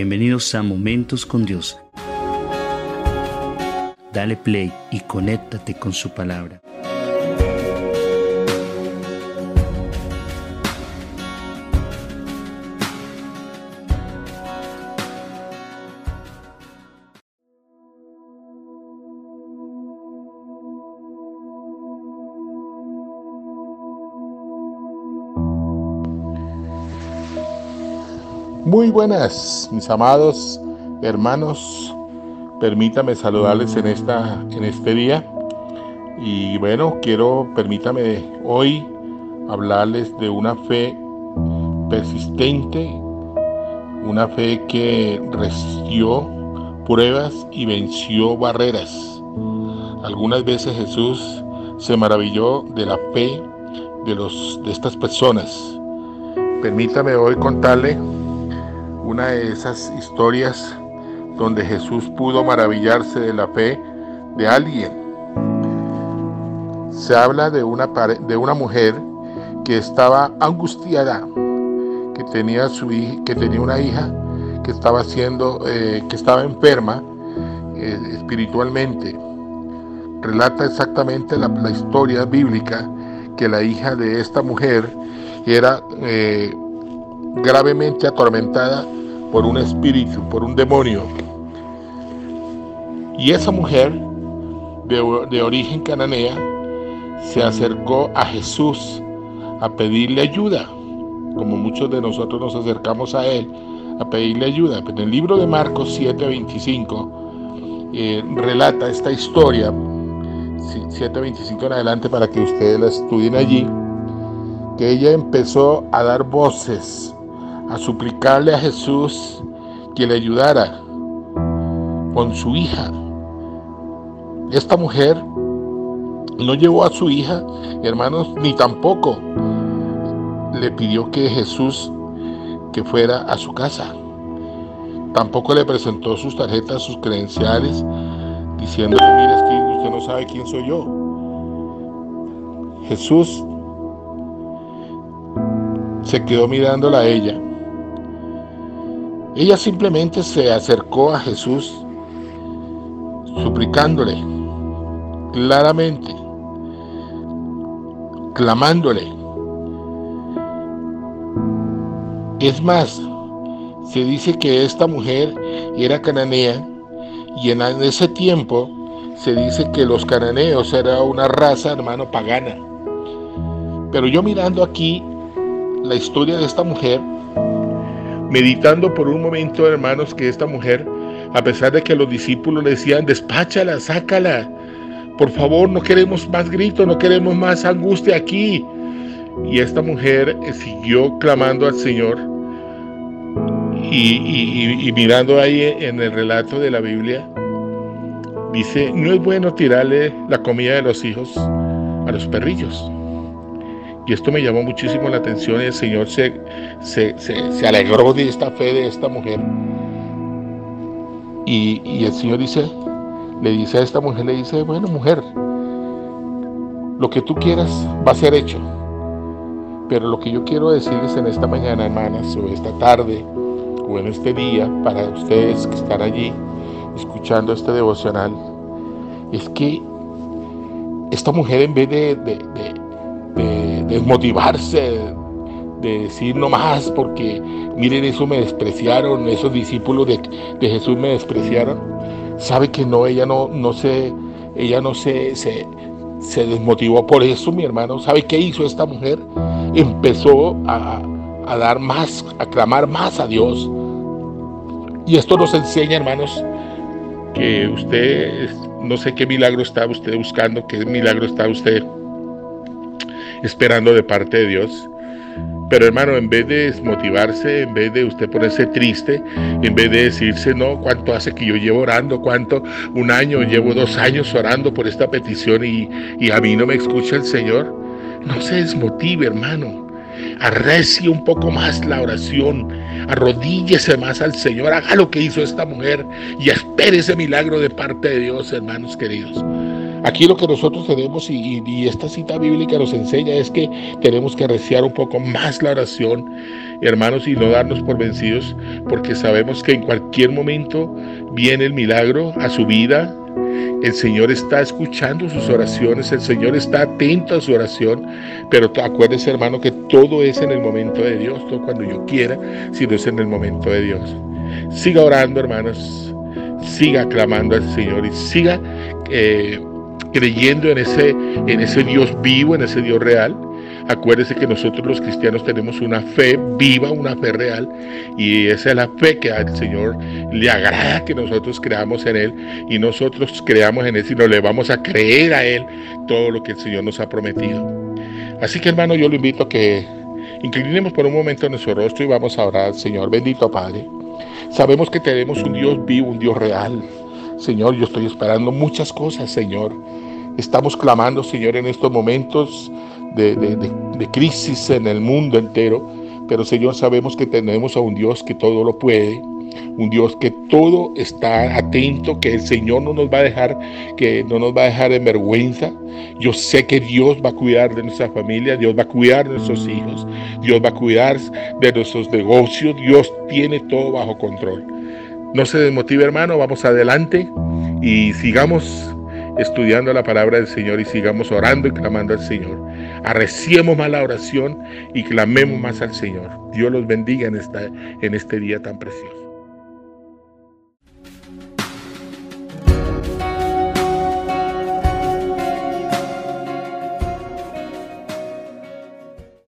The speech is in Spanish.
Bienvenidos a Momentos con Dios. Dale play y conéctate con su palabra. Muy buenas, mis amados hermanos. Permítame saludarles en, esta, en este día. Y bueno, quiero, permítame hoy hablarles de una fe persistente, una fe que resistió pruebas y venció barreras. Algunas veces Jesús se maravilló de la fe de, los, de estas personas. Permítame hoy contarle una de esas historias donde Jesús pudo maravillarse de la fe de alguien. Se habla de una, de una mujer que estaba angustiada, que tenía, su, que tenía una hija que estaba, siendo, eh, que estaba enferma eh, espiritualmente. Relata exactamente la, historia bíblica que la hija de esta mujer era eh, gravemente atormentada por un espíritu, por un demonio. Y esa mujer de, origen cananea se acercó a Jesús a pedirle ayuda, como muchos de nosotros nos acercamos a Él a pedirle ayuda. En el libro de Marcos 7:25 eh, relata esta historia, 7:25 en adelante para que ustedes la estudien allí, que ella empezó a dar voces a suplicarle a Jesús que le ayudara con su hija. Esta mujer no llevó a su hija, hermanos, ni tampoco le pidió que Jesús que fuera a su casa. Tampoco le presentó sus tarjetas, sus credenciales, diciéndole, mira, es que usted no sabe quién soy yo. Jesús se quedó mirándola a ella ella simplemente se acercó a Jesús suplicándole claramente, clamándole. Es más, se dice que esta mujer era cananea y en ese tiempo se dice que los cananeos era una raza, hermano, pagana. Pero yo mirando aquí la historia de esta mujer, meditando por un momento, hermanos, que esta mujer, a pesar de que los discípulos le decían, despáchala, sácala, por favor, no queremos más gritos, no queremos más angustia aquí. Y esta mujer eh, siguió clamando al Señor y, mirando ahí en el relato de la Biblia, dice, no es bueno tirarle la comida de los hijos a los perrillos. Y esto me llamó muchísimo la atención el Señor se, se, alegró de esta fe de esta mujer. Y, y, el Señor dice, le dice a esta mujer, le dice, bueno mujer, lo que tú quieras va a ser hecho. Pero lo que yo quiero decirles en esta mañana, hermanas, o esta tarde, o en este día, para ustedes que están allí escuchando este devocional, es que esta mujer en vez de desmotivarse, de decir no más, porque miren, eso me despreciaron, esos discípulos de, Jesús me despreciaron. Sabe que no, ella no, no se, ella no se, se, se desmotivó por eso, mi hermano. ¿Sabe qué hizo esta mujer? Empezó a, a dar más, a clamar más a Dios. Y esto nos enseña, hermanos, que usted, no sé qué milagro está usted buscando, qué milagro está usted esperando de parte de Dios. Pero hermano, en vez de desmotivarse, en vez de usted ponerse triste, en vez de decirse, no, cuánto hace que yo llevo orando, cuánto, un año, llevo dos años orando por esta petición y, y a mí no me escucha el Señor, no se desmotive, hermano. Arrecie un poco más la oración, arrodíllese más al Señor, haga lo que hizo esta mujer y espere ese milagro de parte de Dios, hermanos queridos. Aquí lo que nosotros tenemos y, esta cita bíblica nos enseña es que tenemos que arreciar un poco más la oración, hermanos, y no darnos por vencidos, porque sabemos que en cualquier momento viene el milagro a su vida. El Señor está escuchando sus oraciones, el Señor está atento a su oración, pero acuérdese hermano que todo es en el momento de Dios, todo cuando yo quiera, sino es en el momento de Dios. Siga orando hermanos, siga clamando al Señor y siga eh, creyendo en ese, en ese Dios vivo, en ese Dios real. Acuérdese que nosotros los cristianos tenemos una fe viva, una fe real, y esa es la fe que al Señor le agrada que nosotros creamos en Él y nosotros creamos en Él, sino le vamos a creer a Él todo lo que el Señor nos ha prometido. Así que hermano, yo lo invito a que inclinemos por un momento nuestro rostro y vamos a orar al Señor. Bendito Padre. Sabemos que tenemos un Dios vivo, un Dios real. Señor, yo estoy esperando muchas cosas, Señor. Estamos clamando, Señor, en estos momentos de, crisis en el mundo entero. Pero, Señor, sabemos que tenemos a un Dios que todo lo puede, un Dios que todo está atento, que el Señor no nos va a dejar, que no nos va a dejar en vergüenza. Yo sé que Dios va a cuidar de nuestra familia, Dios va a cuidar de nuestros hijos, Dios va a cuidar de nuestros negocios, Dios tiene todo bajo control. No se desmotive, hermano, vamos adelante y sigamos estudiando la palabra del Señor y sigamos orando y clamando al Señor. Arreciemos más la oración y clamemos más al Señor. Dios los bendiga en, esta, en este día tan precioso.